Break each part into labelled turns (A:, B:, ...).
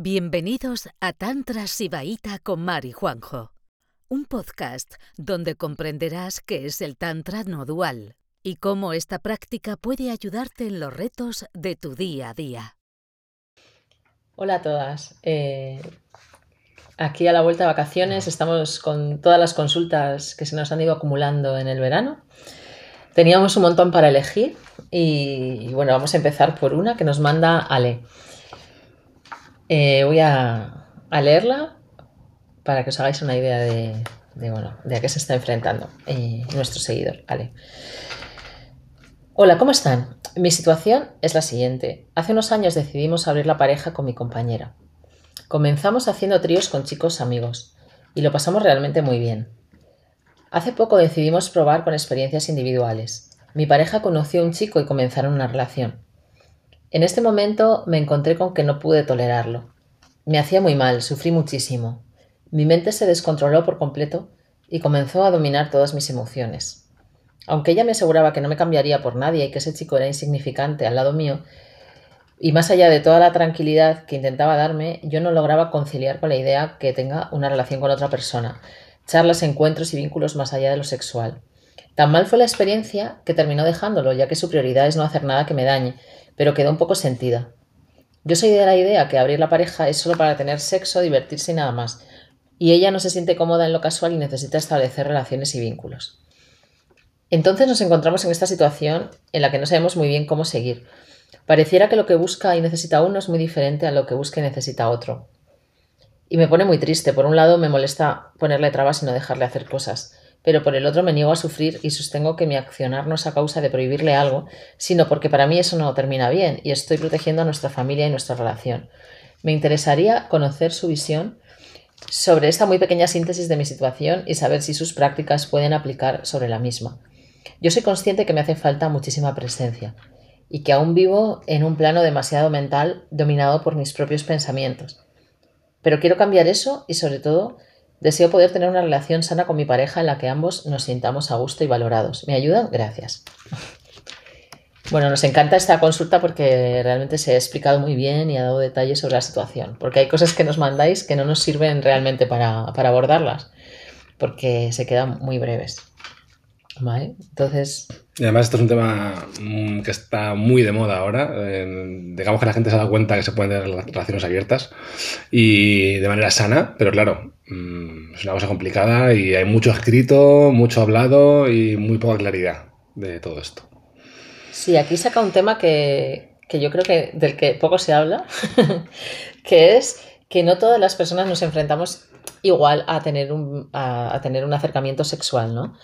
A: Bienvenidos a Tantra Sibaíta con Mari Juanjo, un podcast donde comprenderás qué es el Tantra no dual y cómo esta práctica puede ayudarte en los retos de tu día a día.
B: Hola a todas. Eh, aquí a la vuelta de vacaciones estamos con todas las consultas que se nos han ido acumulando en el verano. Teníamos un montón para elegir y bueno, vamos a empezar por una que nos manda Ale. Eh, voy a, leerla para que os hagáis una idea de, bueno, de a qué se está enfrentando eh, nuestro seguidor. Vale. Hola, ¿cómo están? Mi situación es la siguiente. Hace unos años decidimos abrir la pareja con mi compañera. Comenzamos haciendo tríos con chicos amigos y lo pasamos realmente muy bien. Hace poco decidimos probar con experiencias individuales. Mi pareja conoció a un chico y comenzaron una relación. En este momento me encontré con que no pude tolerarlo. Me hacía muy mal, sufrí muchísimo. Mi mente se descontroló por completo y comenzó a dominar todas mis emociones. Aunque ella me aseguraba que no me cambiaría por nadie y que ese chico era insignificante al lado mío, y más allá de toda la tranquilidad que intentaba darme, yo no lograba conciliar con la idea que tenga una relación con otra persona, charlas, encuentros y vínculos más allá de lo sexual. Tan mal fue la experiencia que terminó dejándolo, ya que su prioridad es no hacer nada que me dañe, pero quedó un poco sentida. Yo soy de la idea que abrir la pareja es solo para tener sexo, divertirse y nada más, y ella no se siente cómoda en lo casual y necesita establecer relaciones y vínculos. Entonces nos encontramos en esta situación en la que no sabemos muy bien cómo seguir. Pareciera que lo que busca y necesita uno es muy diferente a lo que busca y necesita otro. Y me pone muy triste. Por un lado me molesta ponerle trabas y no dejarle hacer cosas pero por el otro me niego a sufrir y sostengo que mi accionar no es a causa de prohibirle algo, sino porque para mí eso no termina bien y estoy protegiendo a nuestra familia y nuestra relación. Me interesaría conocer su visión sobre esta muy pequeña síntesis de mi situación y saber si sus prácticas pueden aplicar sobre la misma. Yo soy consciente que me hace falta muchísima presencia y que aún vivo en un plano demasiado mental dominado por mis propios pensamientos. Pero quiero cambiar eso y sobre todo Deseo poder tener una relación sana con mi pareja en la que ambos nos sintamos a gusto y valorados. ¿Me ayudan? Gracias. Bueno, nos encanta esta consulta porque realmente se ha explicado muy bien y ha dado detalles sobre la situación. Porque hay cosas que nos mandáis que no nos sirven realmente para, abordarlas, porque se quedan muy breves. ¿Vale? Entonces.
C: Y además, esto es un tema mm, que está muy de moda ahora. digamos que la gente se ha dado cuenta que se pueden tener relaciones abiertas y de manera sana, pero claro, Mm, es una cosa complicada y hay mucho escrito, mucho hablado y muy poca claridad de todo esto.
B: Sí, aquí saca un tema que, yo creo que del que poco se habla, que es que no todas las personas nos enfrentamos igual a tener un, a, tener un acercamiento sexual, ¿no?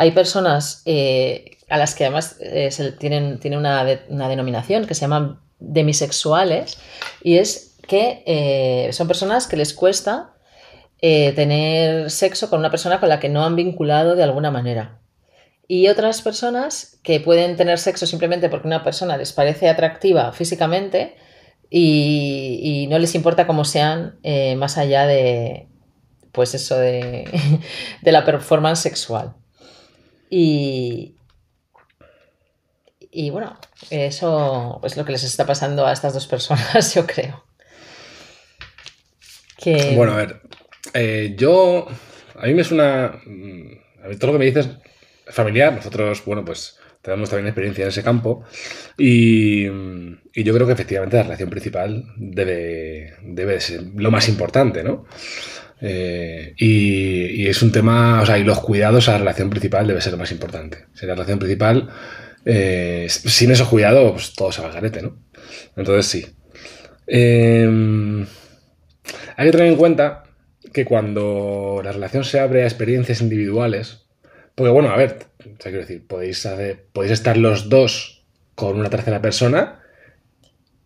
B: Hay personas eh, a las que además eh, tienen, una, denominación que se llaman demisexuales y es que eh, son personas que les cuesta tener sexo con una persona con la que no han vinculado de alguna manera. Y otras personas que pueden tener sexo simplemente porque una persona les parece atractiva físicamente y, no les importa cómo sean más allá de, pues eso, de, de la performance sexual. Y, y bueno, eso es lo que les está pasando a estas dos personas, yo creo.
C: Bueno, a ver, eh, yo, a mí me suena, mm, a ver, todo lo que me dices familiar, nosotros, bueno, pues tenemos también experiencia en ese campo y, yo creo que efectivamente la relación principal debe, debe ser lo más importante, ¿no? Eh, y, es un tema, o sea, y los cuidados a la relación principal debe ser lo más importante. Si la relación principal, eh, sin esos cuidados, pues todo se va al garete, ¿no? Entonces sí. hay que tener en cuenta que cuando la relación se abre a experiencias individuales, porque bueno, a ver, quiero decir, podéis, podéis estar los dos con una tercera persona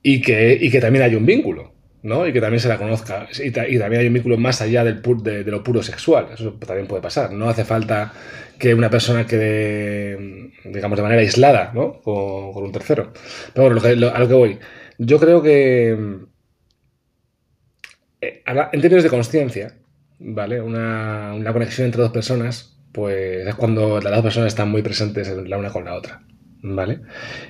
C: y que, y que también hay un vínculo, ¿no? Y que también se la conozca. Y, también hay un vínculo más allá del de, lo puro sexual. Eso también puede pasar. No hace falta que una persona quede, digamos, de manera aislada, ¿no? Con, un tercero. Pero bueno, a lo que voy. Yo creo que eh, en términos de conciencia, ¿vale? Una, conexión entre dos personas, pues es cuando las dos personas están muy presentes la una con la otra. ¿Vale?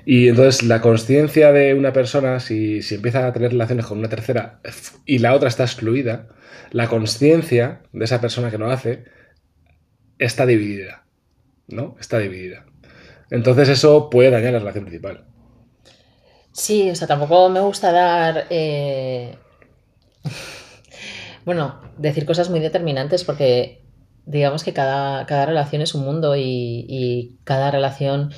C: Y entonces la conciencia de una persona, si, si, empieza a tener relaciones con una tercera y la otra está excluida, la conciencia de esa persona que lo hace está dividida. ¿No? Está dividida. Entonces eso puede dañar la relación principal.
B: Sí, o sea, tampoco me gusta dar... Eh, bueno, decir cosas muy determinantes porque digamos que cada, cada relación es un mundo y, y cada relación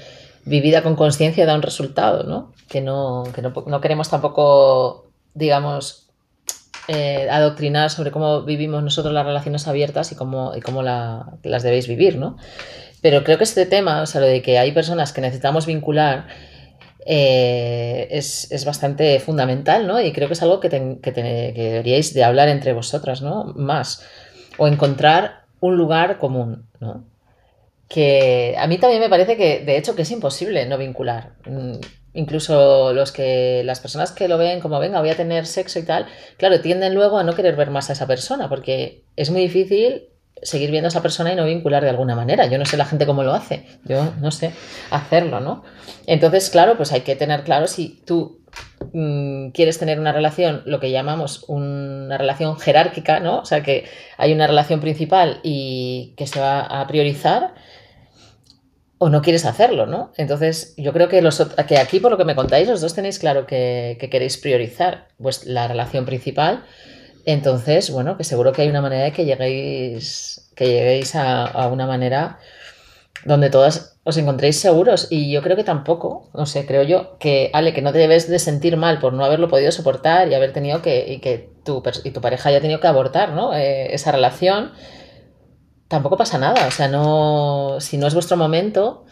B: vivida con conciencia da un resultado, ¿no? Que no, que no, no queremos tampoco, digamos, eh, adoctrinar sobre cómo vivimos nosotros las relaciones abiertas y cómo, y cómo la, las debéis vivir, ¿no? Pero creo que este tema, o sea, lo de que hay personas que necesitamos vincular, eh, es, es, bastante fundamental, ¿no? Y creo que es algo que, te, que, deberíais de hablar entre vosotras, ¿no? Más. O encontrar un lugar común, ¿no? Que a mí también me parece que, de hecho, que es imposible no vincular. Incluso los que, las personas que lo ven como, venga, voy a tener sexo y tal, claro, tienden luego a no querer ver más a esa persona, porque es muy difícil seguir viendo a esa persona y no vincular de alguna manera. Yo no sé la gente cómo lo hace, yo no sé hacerlo, ¿no? Entonces, claro, pues hay que tener claro si tú mmm, quieres tener una relación, lo que llamamos una relación jerárquica, ¿no? O sea, que hay una relación principal y que se va a priorizar o no quieres hacerlo, ¿no? Entonces, yo creo que, los, que aquí, por lo que me contáis, los dos tenéis claro que, que queréis priorizar pues, la relación principal. Entonces, bueno, que seguro que hay una manera de que lleguéis, que lleguéis a, a una manera donde todas os encontréis seguros. Y yo creo que tampoco, no sé, creo yo, que Ale, que no te debes de sentir mal por no haberlo podido soportar y haber tenido que, y que tu, y tu pareja haya tenido que abortar, ¿no? Eh, esa relación. Tampoco pasa nada, o sea, no, si no es vuestro momento,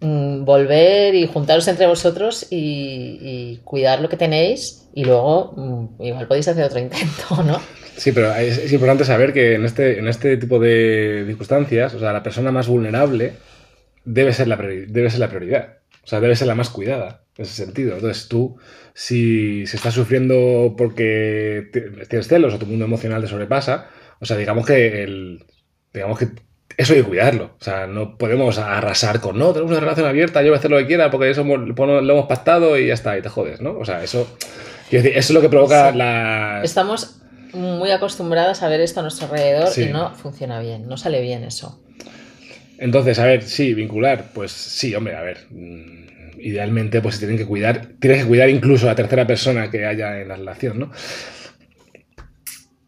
B: mmm, volver y juntaros entre vosotros y, cuidar lo que tenéis y luego mmm, igual podéis hacer otro intento, ¿no?
C: Sí, pero es, es, importante saber que en este, en este tipo de circunstancias, o sea, la persona más vulnerable debe ser la, debe ser la prioridad. O sea, debe ser la más cuidada en ese sentido. Entonces, tú, si, si estás sufriendo porque tienes celos o tu mundo emocional te sobrepasa, o sea, digamos que el, digamos que eso hay que cuidarlo. O sea, no podemos arrasar con, no, tenemos una relación abierta, yo voy a hacer lo que quiera porque eso lo hemos pactado y ya está, y te jodes, ¿no? O sea, eso, decir, eso es lo que provoca sí. la...
B: Estamos muy acostumbradas a ver esto a nuestro alrededor sí. y no funciona bien, no sale bien eso.
C: Entonces, a ver, sí, vincular, pues sí, hombre, a ver, mm, idealmente pues se tienen que cuidar, tienes que cuidar incluso a la tercera persona que haya en la relación, ¿no?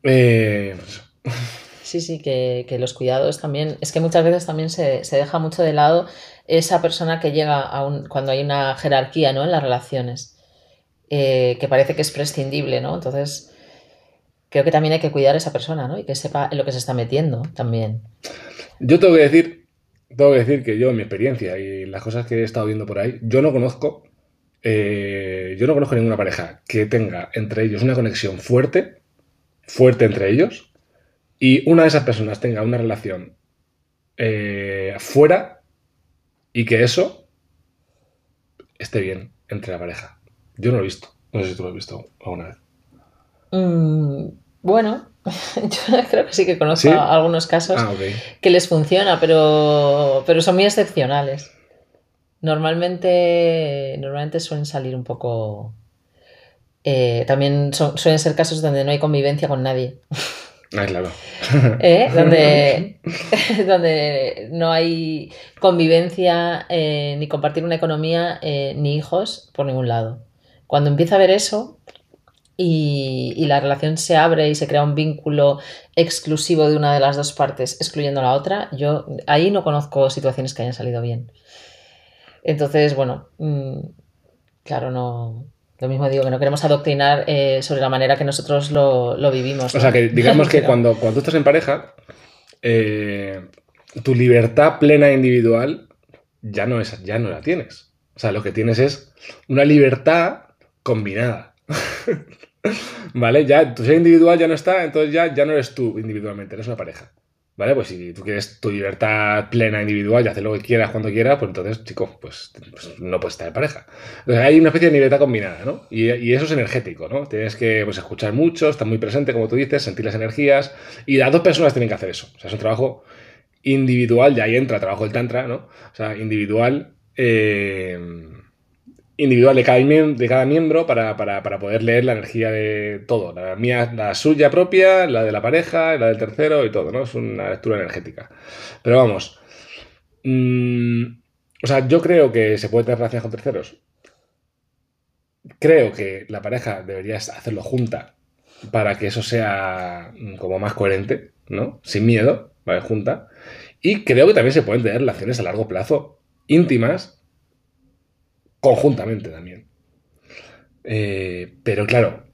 C: Eh, pues...
B: Sí, sí, que, los cuidados también, es que muchas veces también se, se deja mucho de lado esa persona que llega a un, cuando hay una jerarquía, ¿no? En las relaciones, eh, que parece que es prescindible, ¿no? Entonces creo que también hay que cuidar a esa persona, ¿no? Y que sepa en lo que se está metiendo también.
C: Yo tengo que decir, tengo que decir que yo, en mi experiencia y las cosas que he estado viendo por ahí, yo no conozco, eh, yo no conozco ninguna pareja que tenga entre ellos una conexión fuerte, fuerte entre ellos, y una de esas personas tenga una relación eh, fuera y que eso esté bien entre la pareja. Yo no lo he visto. No sé si tú lo has visto alguna vez.
B: Mm, bueno, yo creo que sí que conozco ¿Sí? algunos casos ah, okay. que les funciona, pero, pero son muy excepcionales. Normalmente, normalmente suelen salir un poco... Eh, también son, suelen ser casos donde no hay convivencia con nadie.
C: Ah, claro.
B: ¿Eh? Donde, donde no hay convivencia, eh, ni compartir una economía, eh, ni hijos por ningún lado. Cuando empieza a haber eso, y, y, la relación se abre y se crea un vínculo exclusivo de una de las dos partes, excluyendo a la otra, yo ahí no conozco situaciones que hayan salido bien. Entonces, bueno, mmm, claro, no. Lo mismo digo, que no queremos adoctrinar eh, sobre la manera que nosotros lo, lo vivimos.
C: ¿no? O sea, que digamos que cuando, cuando tú estás en pareja, eh, tu libertad plena individual ya no, es, ya no la tienes. O sea, lo que tienes es una libertad combinada. ¿Vale? Ya tu ser individual ya no está, entonces ya, ya no eres tú individualmente, eres una pareja. ¿Vale? Pues si tú quieres tu libertad plena individual y hacer lo que quieras cuando quieras, pues entonces, chico, pues, pues no puedes estar en pareja. Entonces hay una especie de libertad combinada, ¿no? Y, y, eso es energético, ¿no? Tienes que pues, escuchar mucho, estar muy presente, como tú dices, sentir las energías. Y las dos personas tienen que hacer eso. O sea, es un trabajo individual, ya ahí entra el trabajo del Tantra, ¿no? O sea, individual eh, individual de cada, miembro para, para- para poder leer la energía de todo. La mía, la suya propia, la de la pareja, la del tercero y todo, ¿no? Es una lectura energética. Pero vamos. mm, o sea, yo creo que se puede tener relaciones con terceros. Creo que la pareja debería hacerlo junta para que eso sea como más coherente, ¿no? Sin miedo, ¿vale? Junta. Y creo que también se pueden tener relaciones a largo plazo, íntimas, conjuntamente también. Eh, pero claro,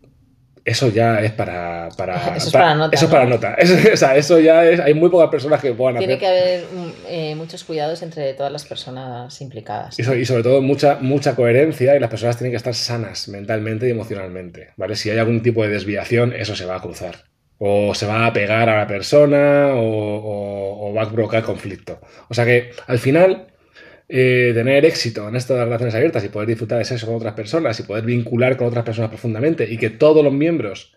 C: eso ya es para. para
B: Eso es para nota,
C: Eso es
B: ¿no?
C: para nota. Eso, o sea, eso ya es. Hay muy pocas personas que puedan
B: Tiene
C: hacer.
B: que haber eh, muchos cuidados entre todas las personas implicadas.
C: Y, so- y sobre todo mucha, mucha coherencia y las personas tienen que estar sanas mentalmente y emocionalmente, ¿vale? Si hay algún tipo de desviación, eso se va a cruzar. O se va a pegar a la persona o, o- o va a provocar conflicto. O sea que al final, eh, tener éxito en estas relaciones abiertas y poder disfrutar de sexo con otras personas y poder vincular con otras personas profundamente y que todos los miembros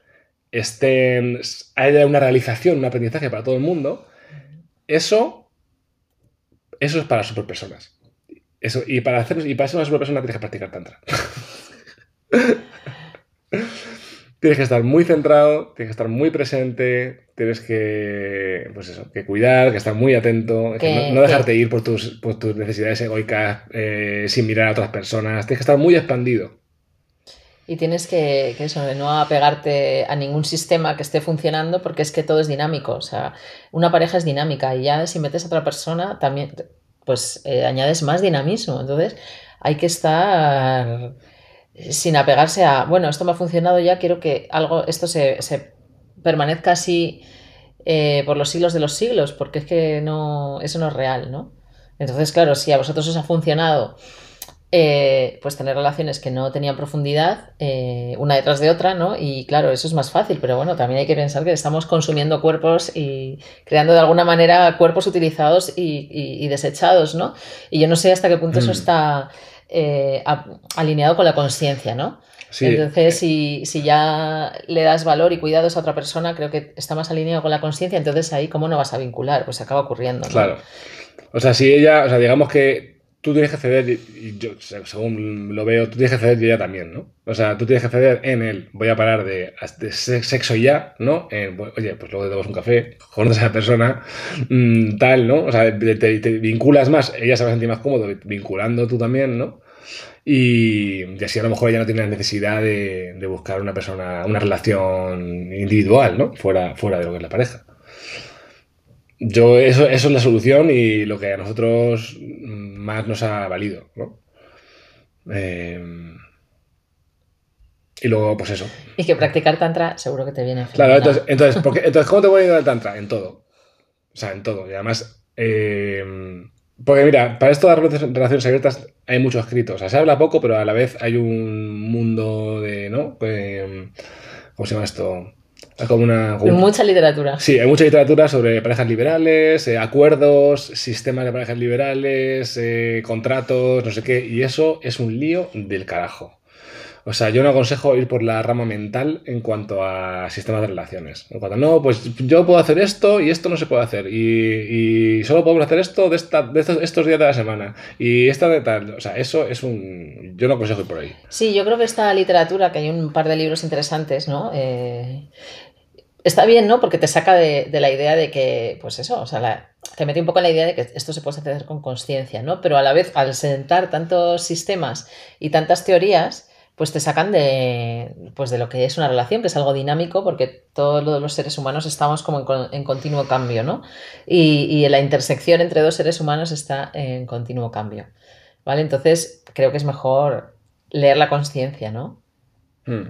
C: estén, haya una realización, un aprendizaje para todo el mundo, eso, eso es para superpersonas. Eso, y para hacer y para ser una superpersona tienes que practicar tantra. tienes que estar muy centrado, tienes que estar muy presente, tienes que pues eso, que cuidar, que estar muy atento, que
B: Que-
C: no, no
B: que-
C: dejarte ir por tus, por tus necesidades egoicas eh, sin mirar a otras personas. Tienes que estar muy expandido.
B: Y tienes que, que eso, no apegarte a ningún sistema que esté funcionando porque es que todo es dinámico. O sea, una pareja es dinámica y ya si metes a otra persona también, pues eh, añades más dinamismo. Entonces hay que estar sin apegarse a, bueno, esto me ha funcionado ya, quiero que algo, esto se, se permanezca así eh, por los siglos de los siglos, porque es que no, eso no es real, ¿no? Entonces, claro, si a vosotros os ha funcionado eh, pues tener relaciones que no tenían profundidad eh, una detrás de otra, ¿no? Y claro, eso es más fácil, pero bueno, también hay que pensar que estamos consumiendo cuerpos y creando de alguna manera cuerpos utilizados y, y- y desechados, ¿no? Y yo no sé hasta qué punto eso
C: Mm.
B: está eh, alineado con la conciencia, ¿no?
C: Sí,
B: Entonces, si, si ya le das valor y cuidados a otra persona, creo que está más alineado con la conciencia, entonces ahí, ¿cómo no vas a vincular? Pues acaba ocurriendo, ¿no?
C: Claro. O sea, si ella, o sea, digamos que tú tienes que ceder, y yo, se- según lo veo, tú tienes que ceder y ella también, ¿no? O sea, tú tienes que ceder en el voy a parar de, de se- sexo ya, ¿no? En, oye, pues luego te damos un café, conoces a esa persona, mm, tal, ¿no? O sea, te vinculas más, ella se va a sentir más cómodo vinculando tú también, ¿no? Y, y así a lo mejor ella no tiene la necesidad de, de buscar una persona, una relación individual, ¿no? Fuera, fuera de lo que es la pareja. Yo, eso, eso es la solución y lo que a nosotros más nos ha valido, ¿no? Eh, y luego, pues eso.
B: Y que practicar tantra seguro que te viene
C: Claro, entonces, entonces, ¿por qué- entonces ¿cómo te voy a ayudar el tantra? En todo. O sea, en todo. Y además, eh, porque mira, para esto de las relaciones- relaciones abiertas hay mucho escrito. O sea, se habla poco, pero a la vez hay un mundo de, ¿no? Eh, ¿Cómo se llama esto? Como una... como
B: Mucha literatura.
C: Sí, hay mucha literatura sobre parejas liberales, eh, acuerdos, sistemas de parejas liberales, eh, contratos, no sé qué, y eso es un lío del carajo. O sea, yo no aconsejo ir por la rama mental en cuanto a sistemas de relaciones. En cuanto a, no, pues yo puedo hacer esto y esto no se puede hacer. Y, y solo podemos hacer esto de, esta, de estos, estos días de la semana. Y esta de tal. O sea, eso es un... Yo no aconsejo ir por ahí.
B: Sí, yo creo que esta literatura, que hay un par de libros interesantes, ¿no? Eh, está bien, ¿no? Porque te saca de, la idea de que, pues eso, o sea, te mete un poco en la idea de que esto se puede hacer con conciencia, ¿no? Pero a la vez, al sentar tantos sistemas y tantas teorías, pues te sacan de, pues de lo que es una relación, que es algo dinámico, porque todos los seres humanos estamos como en, con- en continuo cambio, ¿no? Y, y la intersección entre dos seres humanos está en continuo cambio, ¿vale? Entonces, creo que es mejor leer la conciencia, ¿no?
C: Hmm.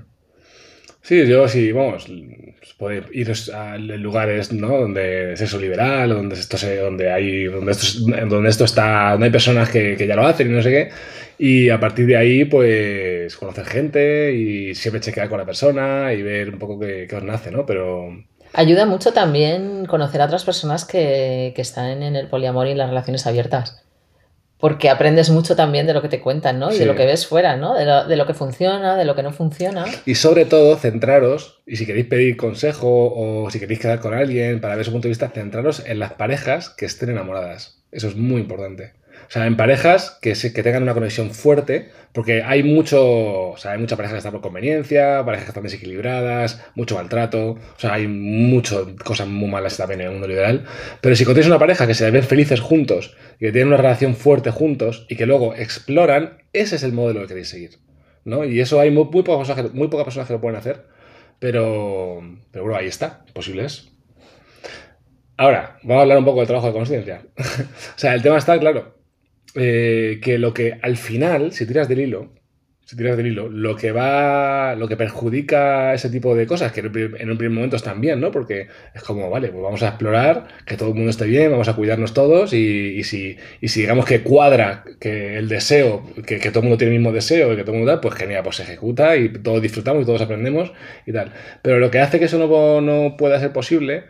C: Sí, yo sí, vamos, se puede ir a lugares, ¿no? Donde es eso liberal, donde esto se, donde hay, donde esto, es- donde esto está, donde hay personas que, que ya lo hacen y no sé qué. Y a partir de ahí, pues, conocer gente y siempre chequear con la persona y ver un poco qué, qué os nace, ¿no? Pero
B: Ayuda mucho también conocer a otras personas que, que están en el poliamor y en las relaciones abiertas. Porque aprendes mucho también de lo que te cuentan, ¿no? Y
C: Sí.
B: de lo que ves fuera, ¿no? De lo, de lo que funciona, de lo que no funciona.
C: Y sobre todo, centraros, y si queréis pedir consejo o si queréis quedar con alguien para ver su punto de vista, centraros en las parejas que estén enamoradas. Eso es muy importante. O sea, en parejas que, que tengan una conexión fuerte, porque hay mucho, o sea, hay muchas parejas que están por conveniencia, parejas que están desequilibradas, mucho maltrato, o sea, hay muchas cosas muy malas también en el mundo liberal. Pero si encontráis una pareja que se ven felices juntos y que tienen una relación fuerte juntos y que luego exploran, ese es el modelo que queréis seguir. ¿no? Y eso hay muy, muy, pocas personas muy pocas personas que lo pueden hacer, pero, pero bueno, ahí está, posible es. Ahora, vamos a hablar un poco del trabajo de conciencia. o sea, el tema está claro. Eh, que lo que al final, si tiras del hilo, si tiras del hilo, lo que va, lo que perjudica ese tipo de cosas, que en un primer momento están bien, ¿no? Porque es como, vale, pues vamos a explorar, que todo el mundo esté bien, vamos a cuidarnos todos y, si, digamos que cuadra que el deseo, que, todo el mundo tiene el mismo deseo y que todo el mundo da, pues genial, pues se ejecuta y todos disfrutamos y todos aprendemos y tal. Pero lo que hace que eso no, no pueda ser posible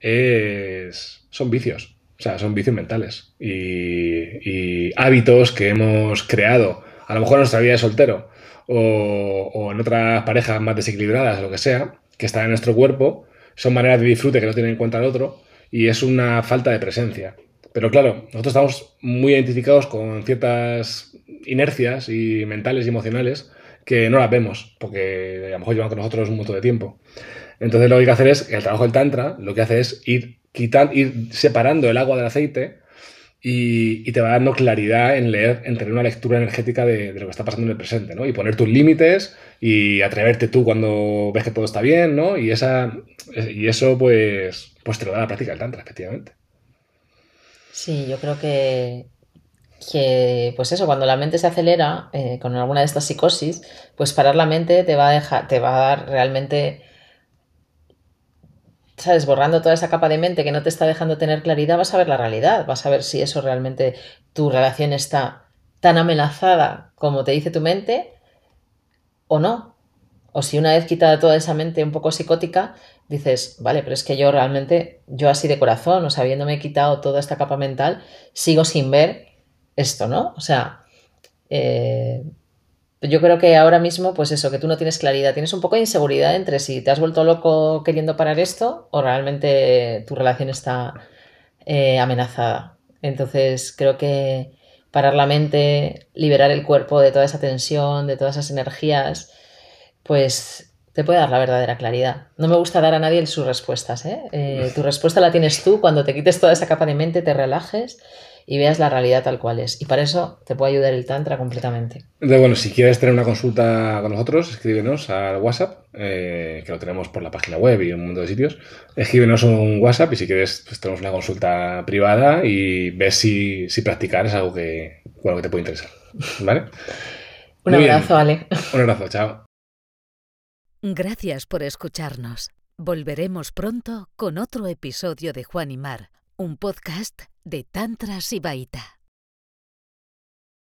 C: es, son vicios. O sea, son vicios mentales y, hábitos que hemos creado, a lo mejor en nuestra vida de soltero o, en otras parejas más desequilibradas, lo que sea, que están en nuestro cuerpo, son maneras de disfrute que no tienen en cuenta el otro y es una falta de presencia. Pero claro, nosotros estamos muy identificados con ciertas inercias y mentales y emocionales que no las vemos, porque a lo mejor llevan con nosotros un montón de tiempo. Entonces lo que hay que hacer es, el trabajo del tantra, lo que hace es ir, quitando, ir separando el agua del aceite y, te va dando claridad en leer, en tener una lectura energética de, lo que está pasando en el presente, ¿no? Y poner tus límites y atreverte tú cuando ves que todo está bien, ¿no? Y, esa, y eso pues, pues te lo da la práctica del tantra, efectivamente.
B: Sí, yo creo que, que pues eso, cuando la mente se acelera eh, con alguna de estas psicosis, pues parar la mente te va a dejar, te va a dar realmente ¿sabes? Borrando toda esa capa de mente que no te está dejando tener claridad, vas a ver la realidad, vas a ver si eso realmente tu relación está tan amenazada como te dice tu mente o no. O si una vez quitada toda esa mente un poco psicótica, dices, vale, pero es que yo realmente, yo así de corazón, o sea, habiéndome quitado toda esta capa mental, sigo sin ver esto, ¿no? O sea, eh, yo creo que ahora mismo, pues eso, que tú no tienes claridad, tienes un poco de inseguridad entre si te has vuelto loco queriendo parar esto o realmente tu relación está eh, amenazada. Entonces, creo que parar la mente, liberar el cuerpo de toda esa tensión, de todas esas energías, pues te puede dar la verdadera claridad. No me gusta dar a nadie sus respuestas. ¿eh? Eh, tu respuesta la tienes tú cuando te quites toda esa capa de mente, te relajes y veas la realidad tal cual es. Y para eso te puede ayudar el Tantra completamente.
C: Entonces, bueno, si quieres tener una consulta con nosotros, escríbenos al WhatsApp, eh, que lo tenemos por la página web y un montón de sitios. Escríbenos un WhatsApp y si quieres, pues tenemos una consulta privada y ves si, si practicar es algo que, bueno, que te puede interesar. ¿Vale?
B: un abrazo, Ale.
C: Un abrazo, chao.
A: Gracias por escucharnos. Volveremos pronto con otro episodio de Juan y Mar, un podcast de Tantra Sibaita.